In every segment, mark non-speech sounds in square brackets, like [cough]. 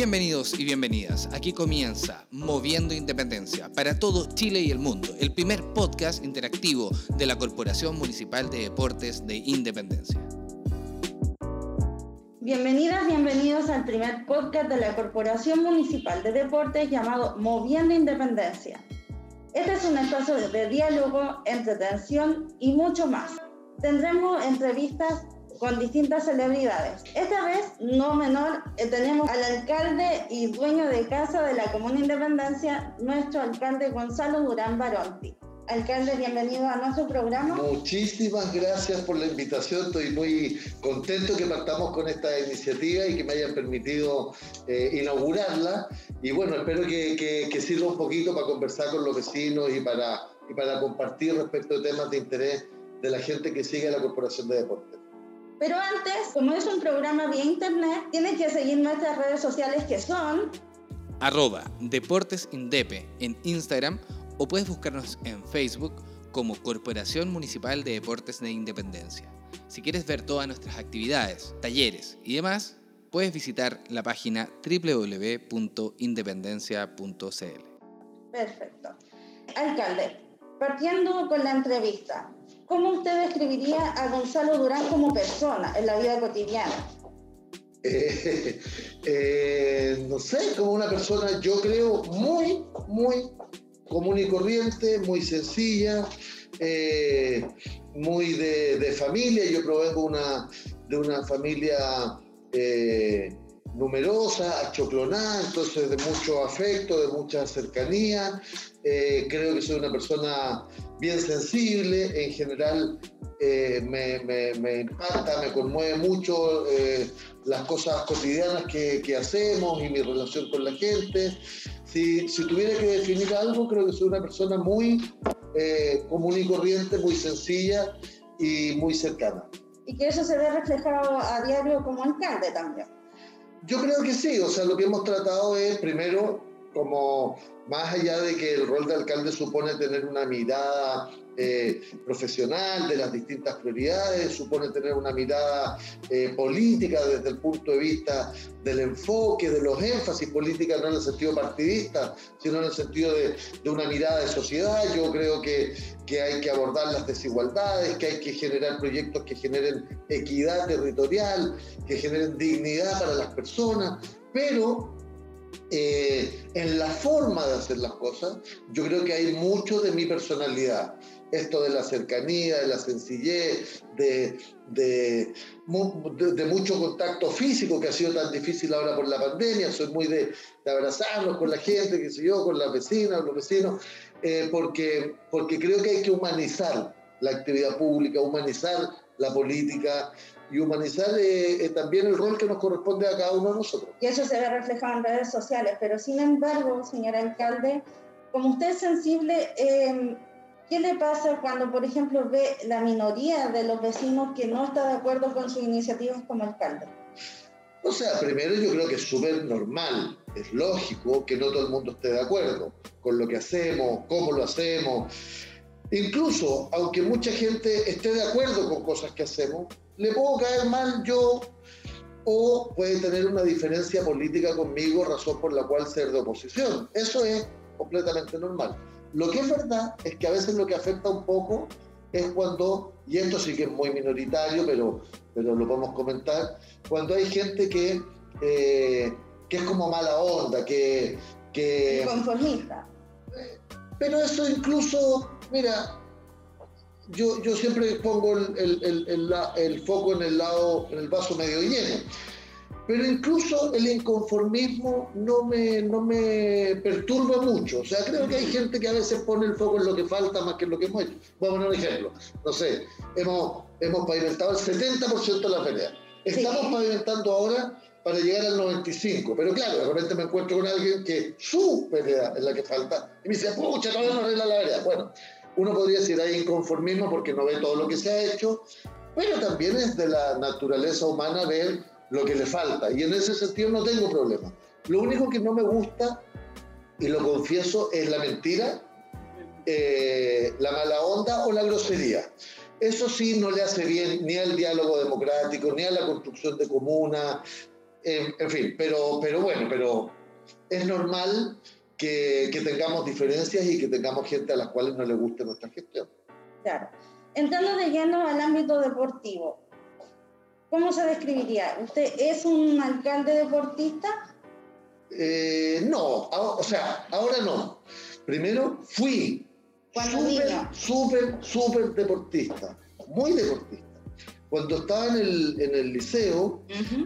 Bienvenidos y bienvenidas. Aquí comienza Moviendo Independencia para todo Chile y el mundo, el primer podcast interactivo de la Corporación Municipal de Deportes de Independencia. Bienvenidas, bienvenidos al primer podcast de la Corporación Municipal de Deportes llamado Moviendo Independencia. Este es un espacio de diálogo, entretención y mucho más. Tendremos entrevistas con distintas celebridades. Esta vez, no menor, eh, tenemos al alcalde y dueño de casa de la Comuna Independencia, nuestro alcalde Gonzalo Durán Baronti. Alcalde, bienvenido a nuestro programa. Muchísimas gracias por la invitación. Estoy muy contento que partamos con esta iniciativa y que me hayan permitido eh, inaugurarla. Y bueno, espero que, que, sirva un poquito para conversar con los vecinos y para, y para compartir respecto de temas de interés de la gente que sigue a la Corporación de Deportes. Pero antes, como es un programa vía internet, tienes que seguir nuestras redes sociales que son arroba deportesindepe en Instagram o puedes buscarnos en Facebook como Corporación Municipal de Deportes de Independencia. Si quieres ver todas nuestras actividades, talleres y demás, puedes visitar la página www.independencia.cl. Perfecto. Alcalde, partiendo con la entrevista, ¿Cómo usted describiría a Gonzalo Durán como persona en la vida cotidiana? Eh, [laughs] eh, no sé, como una persona, yo creo, muy, muy común y corriente, muy sencilla, eh, muy de, familia. Yo provengo de una familia numerosa, achoclonada, entonces de mucho afecto, de mucha cercanía. creo que soy una persona bien sensible, en general eh, me, impacta, me conmueve mucho eh, las cosas cotidianas que, hacemos y mi relación con la gente. Si, tuviera que definir algo, creo que soy una persona muy eh, común y corriente, muy sencilla y muy cercana. Y que eso se ve reflejado a diario como alcalde también. Yo creo que sí, o sea, lo que hemos tratado es primero como más allá de que el rol de alcalde supone tener una mirada eh, profesional de las distintas prioridades, supone tener una mirada eh, política desde el punto de vista del enfoque, de los énfasis políticos, no en el sentido partidista, sino en el sentido de, de una mirada de sociedad. Yo creo que, que hay que abordar las desigualdades, que hay que generar proyectos que generen equidad territorial, que generen dignidad para las personas, pero eh, en la forma de hacer las cosas, yo creo que hay mucho de mi personalidad. Esto de la cercanía, de la sencillez, de, de, de, mucho contacto físico que ha sido tan difícil ahora por la pandemia. Soy muy de, abrazarnos con la gente, que sé yo, con las vecinas, los vecinos, eh, porque, porque creo que hay que humanizar la actividad pública, humanizar la política, y humanizar eh, eh, también el rol que nos corresponde a cada uno de nosotros. Y eso se ve reflejado en redes sociales, pero sin embargo, señor alcalde, como usted es sensible, em, ¿qué le pasa cuando, por ejemplo, ve la minoría de los vecinos que no está de acuerdo con sus iniciativas como alcalde? O sea, primero yo creo que es súper normal, es lógico que no todo el mundo esté de acuerdo con lo que hacemos, cómo lo hacemos. Incluso, aunque mucha gente esté de acuerdo con cosas que hacemos, le puedo caer mal yo o puede tener una diferencia política conmigo, razón por la cual ser de oposición. Eso es completamente normal. Lo que es verdad es que a veces lo que afecta un poco es cuando, y esto sí que es muy minoritario, pero, pero lo podemos comentar, cuando hay gente que, eh, que es como mala onda, que... que conformista. Pero eso incluso, mira, yo, yo siempre pongo el, el, el, el, foco en el lado, en el vaso medio lleno. Pero incluso el inconformismo no me, no me perturba mucho. O sea, creo que hay gente que a veces pone el foco en lo que falta más que en lo que hemos hecho. Voy a poner un ejemplo. No sé, hemos, hemos pavimentado el 70% de la pelea. Estamos pavimentando ahora para llegar al 95. Pero claro, de repente me encuentro con alguien que su pelea es la que falta. Y me dice, pucha, todavía no arregla la vereda. Bueno, uno podría decir hay inconformismo porque no ve todo lo que se ha hecho, pero también es de la naturaleza humana ver lo que le falta. Y en ese sentido no tengo problema. Lo único que no me gusta, y lo confieso, es la mentira, eh, la mala onda o la grosería. Eso sí no le hace bien ni al diálogo democrático, ni a la construcción de comunas, en fin, pero, pero bueno, pero es normal que, que, tengamos diferencias y que tengamos gente a las cuales no le guste nuestra gestión. Claro. Entrando de lleno al ámbito deportivo, ¿cómo se describiría? ¿Usted es un alcalde deportista? Eh, no, o sea, ahora no. Primero fui súper, súper, súper deportista, muy deportista. Cuando estaba en el, en el liceo,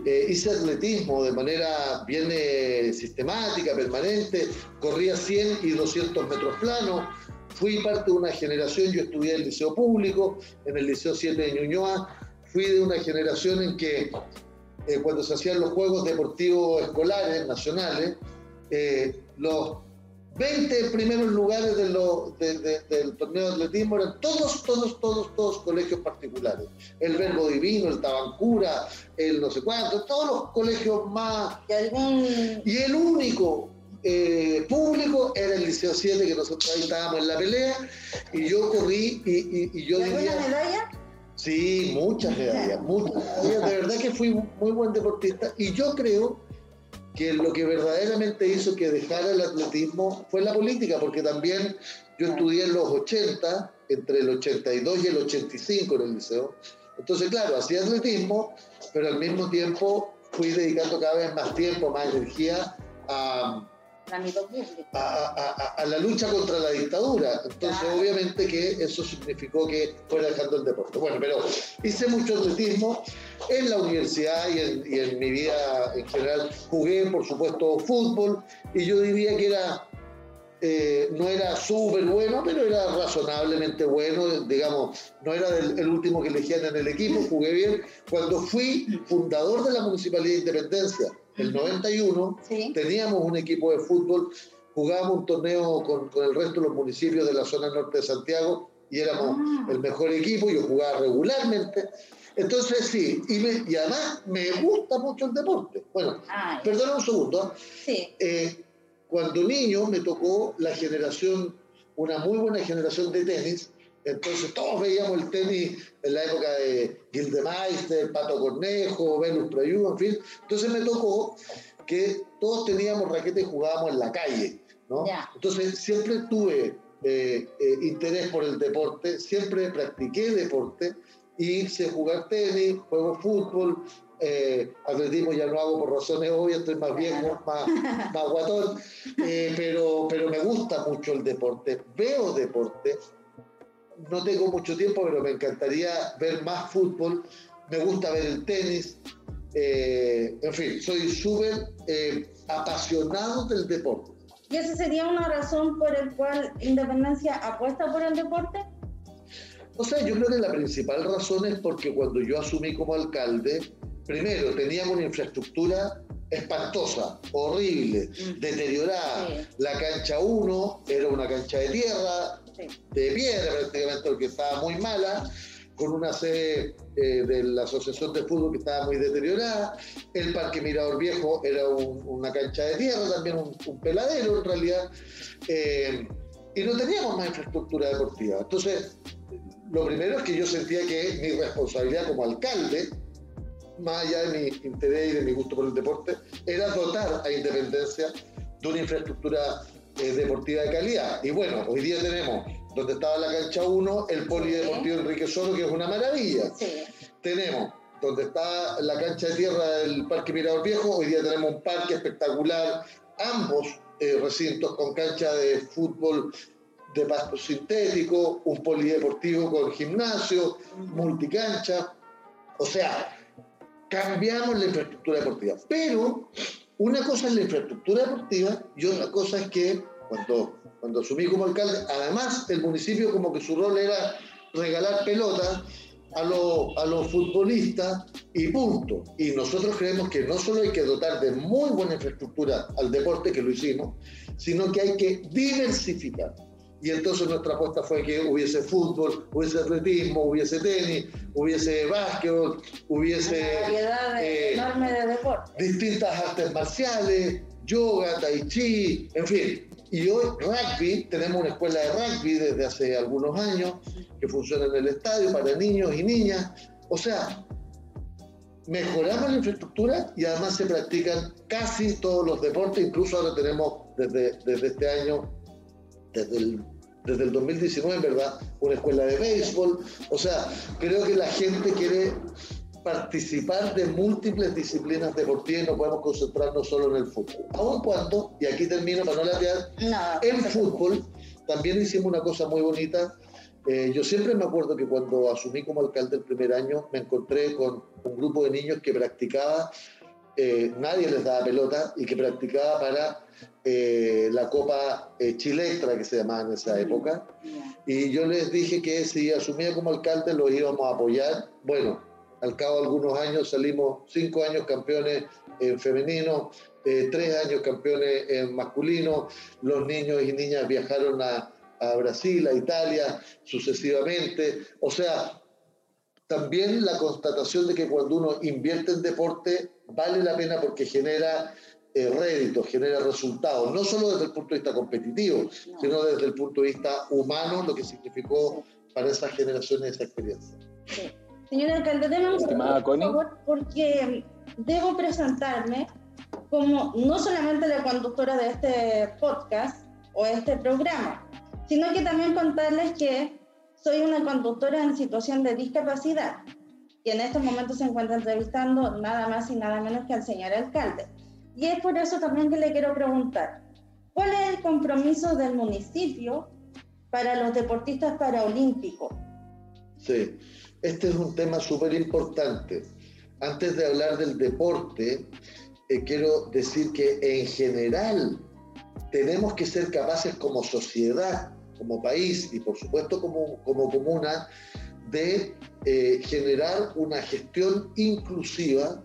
eh, hice atletismo de manera bien eh, sistemática, permanente, corría 100 y 200 metros planos. Fui parte de una generación, yo estudié en el liceo público, en el liceo 7 de Ñuñoa, fui de una generación en que eh, cuando se hacían los Juegos Deportivos Escolares Nacionales, los 20 primeros lugares de del torneo de atletismo eran todos, todos, todos, todos colegios particulares. El Verbo Divino, el Tabancura, el no sé cuánto, todos los colegios más... Y, el único eh, público era el Liceo 7, que nosotros ahí estábamos en la pelea, y yo corrí y, y, yo diría... medalla? Sí, muchas medallas, muchas medallas. De verdad que fui muy buen deportista y yo creo que lo que verdaderamente hizo que dejara el atletismo fue la política, porque también yo estudié en los 80, entre el 82 y el 85 en el liceo. Entonces, claro, hacía atletismo, pero al mismo tiempo fui dedicando cada vez más tiempo, más energía a, a, la lucha contra la dictadura. Entonces, obviamente que eso significó que fuera dejando el deporte. Bueno, pero hice mucho atletismo en la universidad y en, mi vida en general. Jugué, por supuesto, fútbol y yo diría que era eh, no era súper bueno, pero era razonablemente bueno, digamos, no era el último que elegían en el equipo, jugué bien. Cuando fui fundador de la Municipalidad de Independencia, el 91, teníamos un equipo de fútbol, jugábamos un torneo con, con, el resto de los municipios de la zona norte de Santiago y éramos ah. el mejor equipo, yo jugaba regularmente. Entonces sí, y, y, además me gusta mucho el deporte. Bueno, ah, perdona un segundo. Sí. Eh, cuando niño me tocó la generación, una muy buena generación de tenis, entonces todos veíamos el tenis en la época de Gildemeister, Pato Cornejo, Venus Prayú, en fin. Entonces me tocó que todos teníamos raquetas y jugábamos en la calle. ¿no? Entonces siempre tuve eh, eh, interés por el deporte, siempre practiqué deporte y sé jugar tenis, juego fútbol, eh, atletismo ya no hago por razones obvias, estoy más viejo, más, más guatón, eh, pero, pero me gusta mucho el deporte, veo deporte, no tengo mucho tiempo, pero me encantaría ver más fútbol. Me gusta ver el tenis. Eh, en fin, soy súper eh, apasionado del deporte. ¿Y esa sería una razón por la cual Independencia apuesta por el deporte? O sea, yo creo que la principal razón es porque cuando yo asumí como alcalde, primero teníamos una infraestructura espantosa, horrible, mm. deteriorada. La cancha 1 era una cancha de tierra, de piedra prácticamente, porque estaba muy mala, con una sede eh, de la Asociación de Fútbol que estaba muy deteriorada. El Parque Mirador Viejo era una cancha de tierra, también un, peladero en realidad. Eh, y no teníamos más infraestructura deportiva. Entonces, lo primero es que yo sentía que mi responsabilidad como alcalde, más allá de mi interés y de mi gusto por el deporte, era dotar a Independencia de una infraestructura eh, deportiva de calidad. Y bueno, hoy día tenemos, donde estaba la cancha 1, el polideportivo Enrique Soro, que es una maravilla. Tenemos donde está la cancha de tierra del Parque Mirador Viejo, hoy día tenemos un parque espectacular, ambos eh, recintos con cancha de fútbol de pasto sintético, un polideportivo con gimnasio, multicancha. O sea, cambiamos la infraestructura deportiva. Pero una cosa es la infraestructura deportiva y otra cosa es que cuando, cuando asumí como alcalde, además el municipio como que su rol era regalar pelotas a, a los futbolistas y punto. Y nosotros creemos que no solo hay que dotar de muy buena infraestructura al deporte, que lo hicimos, sino que hay que diversificar. Y entonces nuestra apuesta fue que hubiese fútbol, hubiese atletismo, hubiese tenis, hubiese básquetbol, hubiese... variedad eh, enorme de deportes. Distintas artes marciales, yoga, tai chi, en fin. Y hoy rugby, tenemos una escuela de rugby desde hace algunos años que funciona en el estadio para niños y niñas. O sea, mejoramos la infraestructura y además se practican casi todos los deportes, incluso ahora tenemos desde, desde este año, desde el, desde el 2019, ¿verdad? Una escuela de béisbol. O sea, creo que la gente quiere participar de múltiples disciplinas deportivas y no podemos concentrarnos solo en el fútbol. Aun cuando, y aquí termino para no latear, en fútbol también hicimos una cosa muy bonita. Eh, yo siempre me acuerdo que cuando asumí como alcalde el primer año me encontré con un grupo de niños que practicaba, eh, nadie les daba pelota y que practicaba para eh, la Copa Chilectra que se llamaba en esa época. Y yo les dije que si asumía como alcalde los íbamos a apoyar. Bueno, al cabo de algunos años salimos cinco años campeones en femenino, eh, tres años campeones en masculino. Los niños y niñas viajaron a, a Brasil, a Italia, sucesivamente. O sea, también la constatación de que cuando uno invierte en deporte vale la pena porque genera eh, réditos, genera resultados, no solo desde el punto de vista competitivo, sino desde el punto de vista humano, lo que significó para esas generaciones esa experiencia. Señora alcalde, déjame por favor, porque debo presentarme como no solamente la conductora de este podcast o este programa, sino que también contarles que soy una conductora en situación de discapacidad y en estos momentos se encuentra entrevistando nada más y nada menos que al señor alcalde. Y es por eso también que le quiero preguntar, ¿cuál es el compromiso del municipio para los deportistas paraolímpicos? Sí, este es un tema súper importante. Antes de hablar del deporte, eh, quiero decir que en general tenemos que ser capaces como sociedad, como país y por supuesto como, como comuna de eh, generar una gestión inclusiva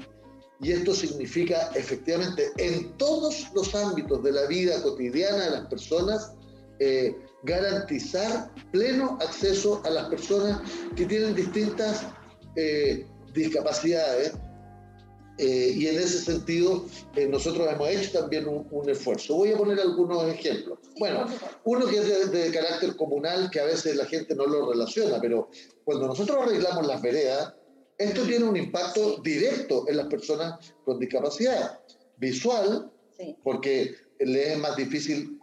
y esto significa efectivamente en todos los ámbitos de la vida cotidiana de las personas eh, garantizar pleno acceso a las personas que tienen distintas eh, discapacidades. Eh, y en ese sentido, eh, nosotros hemos hecho también un, esfuerzo. Voy a poner algunos ejemplos. Bueno, uno que es de, carácter comunal, que a veces la gente no lo relaciona, pero cuando nosotros arreglamos las veredas, esto tiene un impacto directo en las personas con discapacidad visual, porque les es más difícil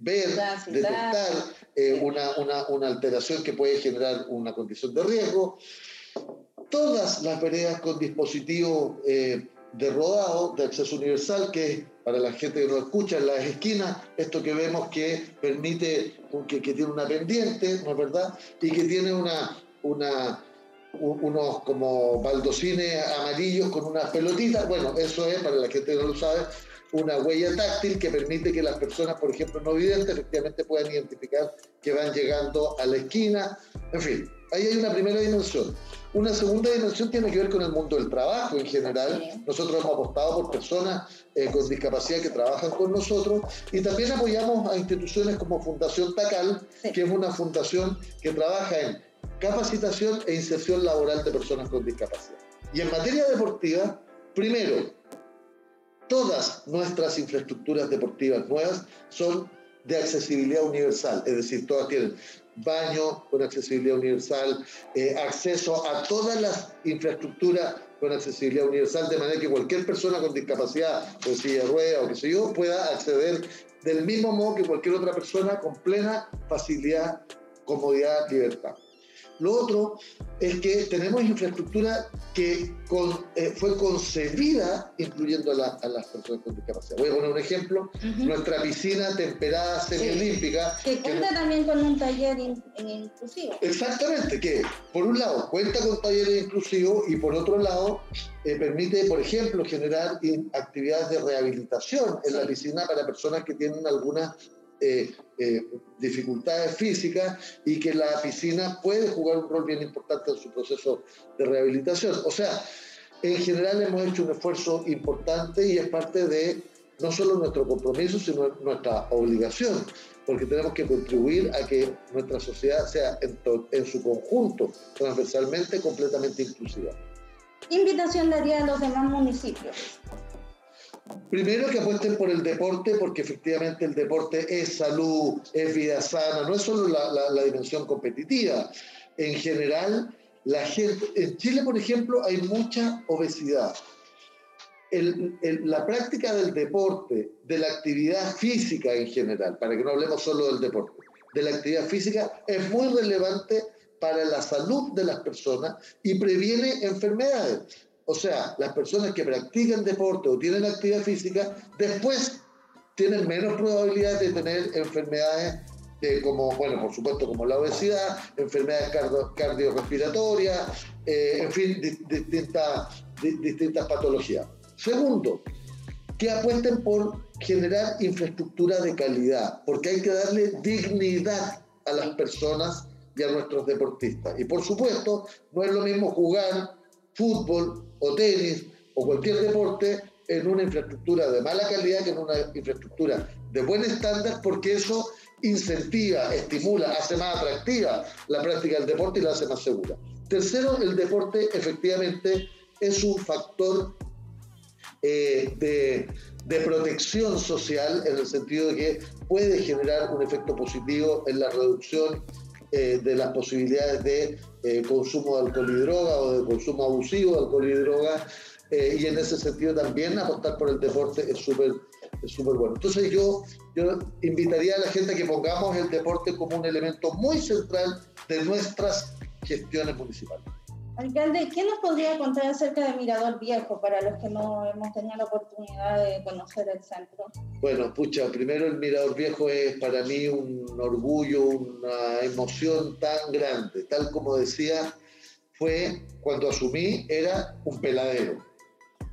ver, detectar eh, una, una, una, alteración que puede generar una condición de riesgo. Todas las veredas con dispositivo eh, de rodado, de acceso universal, que para la gente que no escucha, en las esquinas, esto que vemos que permite, que, tiene una pendiente, ¿no es verdad? Y que tiene unos como baldocines amarillos con unas pelotitas. Bueno, eso es, para la gente que no lo sabe, una huella táctil que permite que las personas, por ejemplo, no videntes, efectivamente puedan identificar que van llegando a la esquina. En fin, ahí hay una primera dimensión. Una segunda dimensión tiene que ver con el mundo del trabajo en general. Nosotros hemos apostado por personas eh, con discapacidad que trabajan con nosotros y también apoyamos a instituciones como Fundación Tacal, que es una fundación que trabaja en capacitación e inserción laboral de personas con discapacidad. Y en materia deportiva, primero, todas nuestras infraestructuras deportivas nuevas son de accesibilidad universal, es decir, todas tienen baño con accesibilidad universal, eh, acceso a todas las infraestructuras con accesibilidad universal, de manera que cualquier persona con discapacidad, o silla de rueda o qué sé yo, pueda acceder del mismo modo que cualquier otra persona con plena facilidad, comodidad, libertad. Lo otro es que tenemos infraestructura que eh, fue concebida incluyendo a, las personas con discapacidad. Voy a poner un ejemplo. Nuestra piscina temperada semiolímpica. Que cuenta también con un taller inclusivo. Exactamente, que por un lado cuenta con talleres inclusivos y por otro lado eh, permite, por ejemplo, generar actividades de rehabilitación en la piscina para personas que tienen alguna eh, eh, dificultades físicas y que la piscina puede jugar un rol bien importante en su proceso de rehabilitación. O sea, en general hemos hecho un esfuerzo importante y es parte de no solo nuestro compromiso, sino nuestra obligación, porque tenemos que contribuir a que nuestra sociedad sea en, en su conjunto, transversalmente, completamente inclusiva. Invitación daría a los demás municipios Primero que apuesten por el deporte, porque efectivamente el deporte es salud, es vida sana, no es solo la, dimensión competitiva. En general, La gente, en Chile, por ejemplo, hay mucha obesidad. la práctica del deporte, de la actividad física en general, para que no hablemos solo del deporte, de la actividad física es muy relevante para la salud de las personas y previene enfermedades. O sea, las personas que practican deporte o tienen actividad física, después tienen menos probabilidad de tener enfermedades como, bueno, por supuesto, como la obesidad, enfermedades cardiorrespiratorias, eh, en fin, distintas, distintas patologías. Segundo, que apuesten por generar infraestructura de calidad, porque hay que darle dignidad a las personas y a nuestros deportistas. Y por supuesto, no es lo mismo jugar fútbol o tenis o cualquier deporte en una infraestructura de mala calidad que en una infraestructura de buen estándar, porque eso incentiva, estimula, hace más atractiva la práctica del deporte y la hace más segura. Tercero, el deporte efectivamente es un factor eh, de, de, protección social en el sentido de que puede generar un efecto positivo en la reducción eh, de las posibilidades de eh, consumo de alcohol y droga o de consumo abusivo de alcohol y droga. y en ese sentido también apostar por el deporte es súper es súper bueno. Entonces yo, yo invitaría a la gente a que pongamos el deporte como un elemento muy central de nuestras gestiones municipales. Alcalde, ¿qué nos podría contar acerca de Mirador Viejo para los que no hemos tenido la oportunidad de conocer el centro? Bueno, pucha, primero el Mirador Viejo es para mí un orgullo, una emoción tan grande. Tal como decía, fue cuando asumí, era un peladero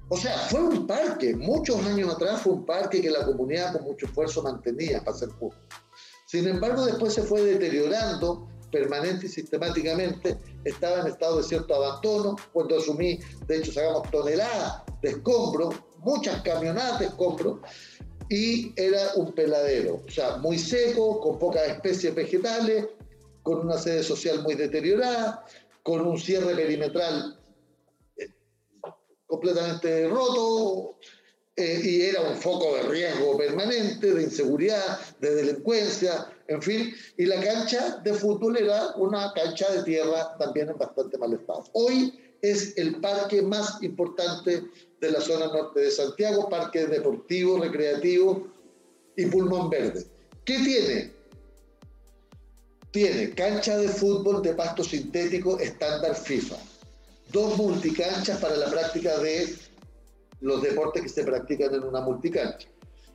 o sea, fue un parque, muchos años atrás fue un parque que la comunidad con mucho esfuerzo mantenía para ser justo. Sin embargo, después se fue deteriorando permanente y sistemáticamente, estaba en estado de cierto abandono, cuando asumí, de hecho, sacamos toneladas de escombros, muchas camionadas de escombros, y era un peladero, o sea, muy seco, con pocas especies vegetales, con una sede social muy deteriorada, con un cierre perimetral completamente roto eh, y era un foco de riesgo permanente, de inseguridad, de delincuencia, en fin, y la cancha de fútbol era una cancha de tierra también en bastante mal estado. Hoy es el parque más importante de la zona norte de Santiago, parque deportivo, recreativo y pulmón verde. ¿Qué tiene? Tiene cancha de fútbol de pasto sintético estándar FIFA dos multicanchas para la práctica de los deportes que se practican en una multicancha.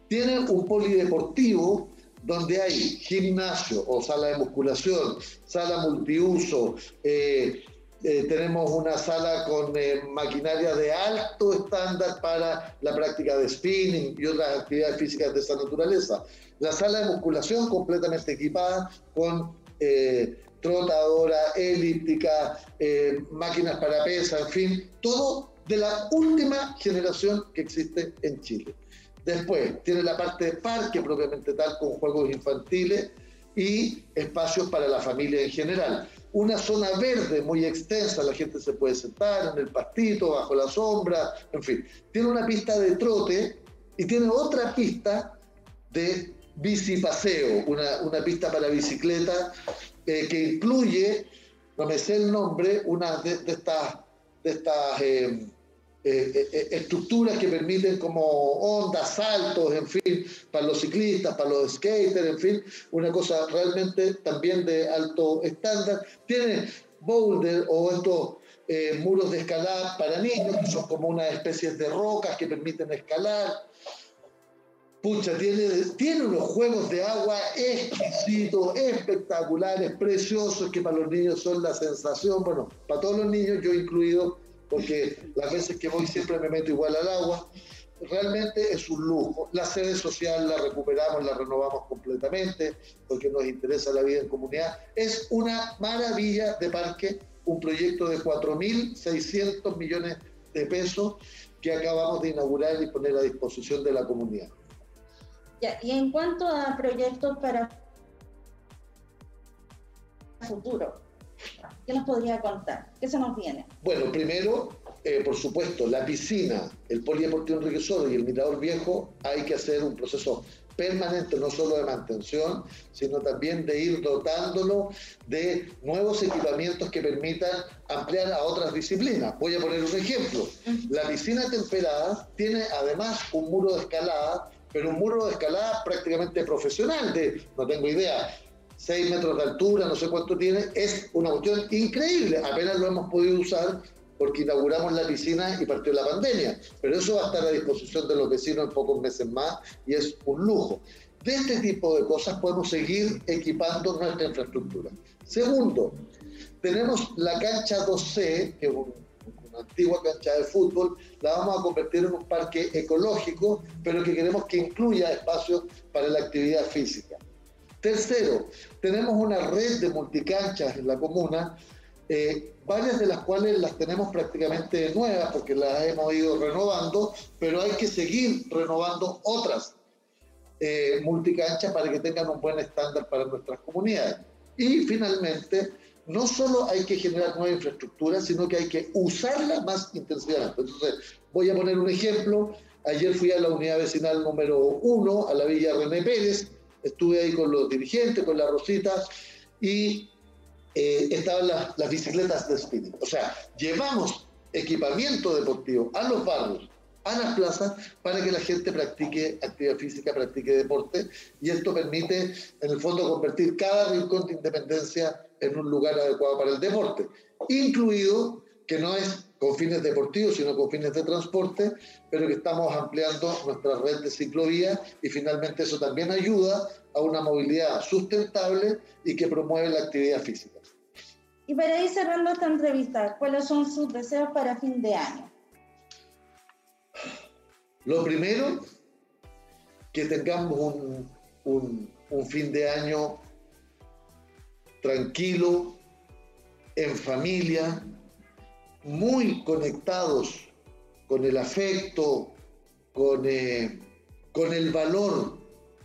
Tiene un polideportivo donde hay gimnasio o sala de musculación, sala multiuso, eh, eh, tenemos una sala con eh, maquinaria de alto estándar para la práctica de spinning y otras actividades físicas de esa naturaleza. La sala de musculación completamente equipada con trotadora, elíptica, máquinas para pesa, en fin, todo de la última generación que existe en Chile. Después tiene la parte de parque propiamente tal, con juegos infantiles y espacios para la familia en general. Una zona verde muy extensa, la gente se puede sentar en el pastito, bajo la sombra, en fin. Tiene una pista de trote y tiene otra pista de bicipaseo, una, una pista para bicicleta eh, que incluye, no me sé el nombre, una de, estas, de estas eh, eh, estructuras que permiten como ondas, saltos, en fin, para los ciclistas, para los skaters, en fin, una cosa realmente también de alto estándar. Tiene boulder o estos muros de escalada para niños, que son como una especie de rocas que permiten escalar pucha, tiene, tiene unos juegos de agua exquisitos, espectaculares, preciosos, que para los niños son la sensación, bueno, para todos los niños, yo incluido, porque las veces que voy siempre me meto igual al agua. Realmente es un lujo. La sede social la recuperamos, la renovamos completamente, porque nos interesa la vida en comunidad. Es una maravilla de parque, un proyecto de 4.600 millones de pesos que acabamos de inaugurar y poner a disposición de la comunidad y en cuanto a proyectos para futuro, ¿qué nos podría contar? ¿Qué se nos viene? Bueno, primero, eh, por supuesto, la piscina, el polideportivo Enrique Soto y el Mirador Viejo, hay que hacer un proceso permanente, no solo de mantención, sino también de ir dotándolo de nuevos equipamientos que permitan ampliar a otras disciplinas. Voy a poner un ejemplo. La piscina temperada tiene además un muro de escalada, pero un muro de escalada prácticamente profesional, de, no tengo idea, 6 metros de altura, no sé cuánto tiene, es una cuestión increíble. Apenas lo hemos podido usar porque inauguramos la piscina y partió la pandemia. Pero eso va a estar a disposición de los vecinos en pocos meses más y es un lujo. De este tipo de cosas podemos seguir equipando nuestra infraestructura. Segundo, tenemos la cancha 2C, que es una antigua cancha de fútbol, la vamos a convertir en un parque ecológico, pero que queremos que incluya espacios para la actividad física. Tercero, tenemos una red de multicanchas en la comuna eh, varias de las cuales las tenemos prácticamente nuevas porque las hemos ido renovando, pero hay que seguir renovando otras eh, multicanchas para que tengan un buen estándar para nuestras comunidades. Y finalmente, no solo hay que generar nueva infraestructura, sino que hay que usarla más intensivamente. Entonces, voy a poner un ejemplo. Ayer fui a la unidad vecinal número uno, a la Villa René Pérez, estuve ahí con los dirigentes, con la Rosita, y eh, estaban las, las, bicicletas de spinning. O sea, llevamos equipamiento deportivo a los barrios, a las plazas, para que la gente practique actividad física, practique deporte, y esto permite, en el fondo, convertir cada rincón de independencia en un lugar adecuado para el deporte, incluido que no es con fines deportivos, sino con fines de transporte, pero que estamos ampliando nuestra red de ciclovías y finalmente eso también ayuda a una movilidad sustentable y que promueve la actividad física. Y para ir cerrando esta entrevista, ¿cuáles son sus deseos para fin de año? Lo primero, que tengamos un, un, un fin de año tranquilo, en familia, muy conectados con el afecto, con, eh, con el valor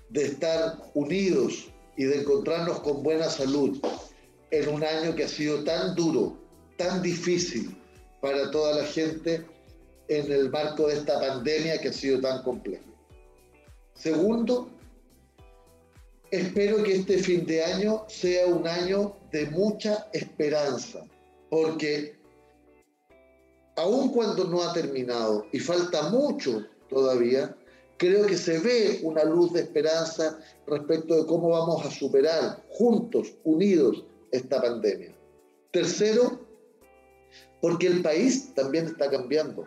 de estar unidos y de encontrarnos con buena salud en un año que ha sido tan duro, tan difícil para toda la gente en el marco de esta pandemia que ha sido tan compleja. Segundo, espero que este fin de año sea un año de mucha esperanza, porque aun cuando no ha terminado y falta mucho todavía, creo que se ve una luz de esperanza respecto de cómo vamos a superar juntos, unidos, esta pandemia. Tercero, porque el país también está cambiando.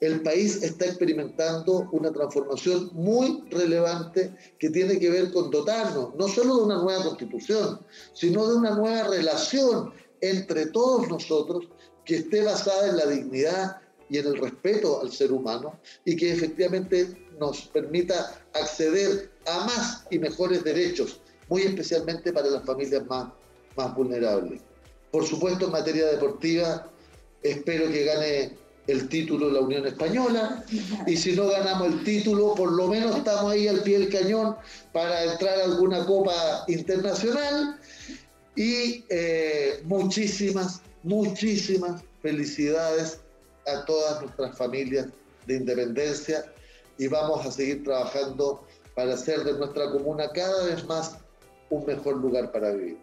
El país está experimentando una transformación muy relevante que tiene que ver con dotarnos no solo de una nueva constitución, sino de una nueva relación entre todos nosotros que esté basada en la dignidad y en el respeto al ser humano y que efectivamente nos permita acceder a más y mejores derechos, muy especialmente para las familias más, más vulnerables. Por supuesto, en materia deportiva, espero que gane el título la Unión Española y si no ganamos el título, por lo menos estamos ahí al pie del cañón para entrar a alguna copa internacional y eh, muchísimas, muchísimas felicidades a todas nuestras familias de independencia y vamos a seguir trabajando para hacer de nuestra comuna cada vez más un mejor lugar para vivir.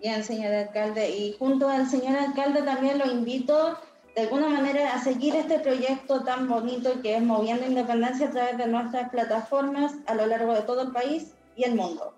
Bien, señor alcalde. Y junto al señor alcalde también lo invito de alguna manera a seguir este proyecto tan bonito que es Moviendo Independencia a través de nuestras plataformas a lo largo de todo el país y el mundo.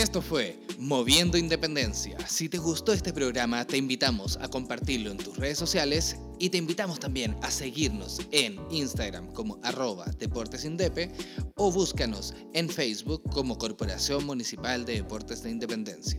Esto fue Moviendo Independencia. Si te gustó este programa, te invitamos a compartirlo en tus redes sociales y te invitamos también a seguirnos en Instagram como arroba deportesindepe o búscanos en Facebook como Corporación Municipal de Deportes de Independencia.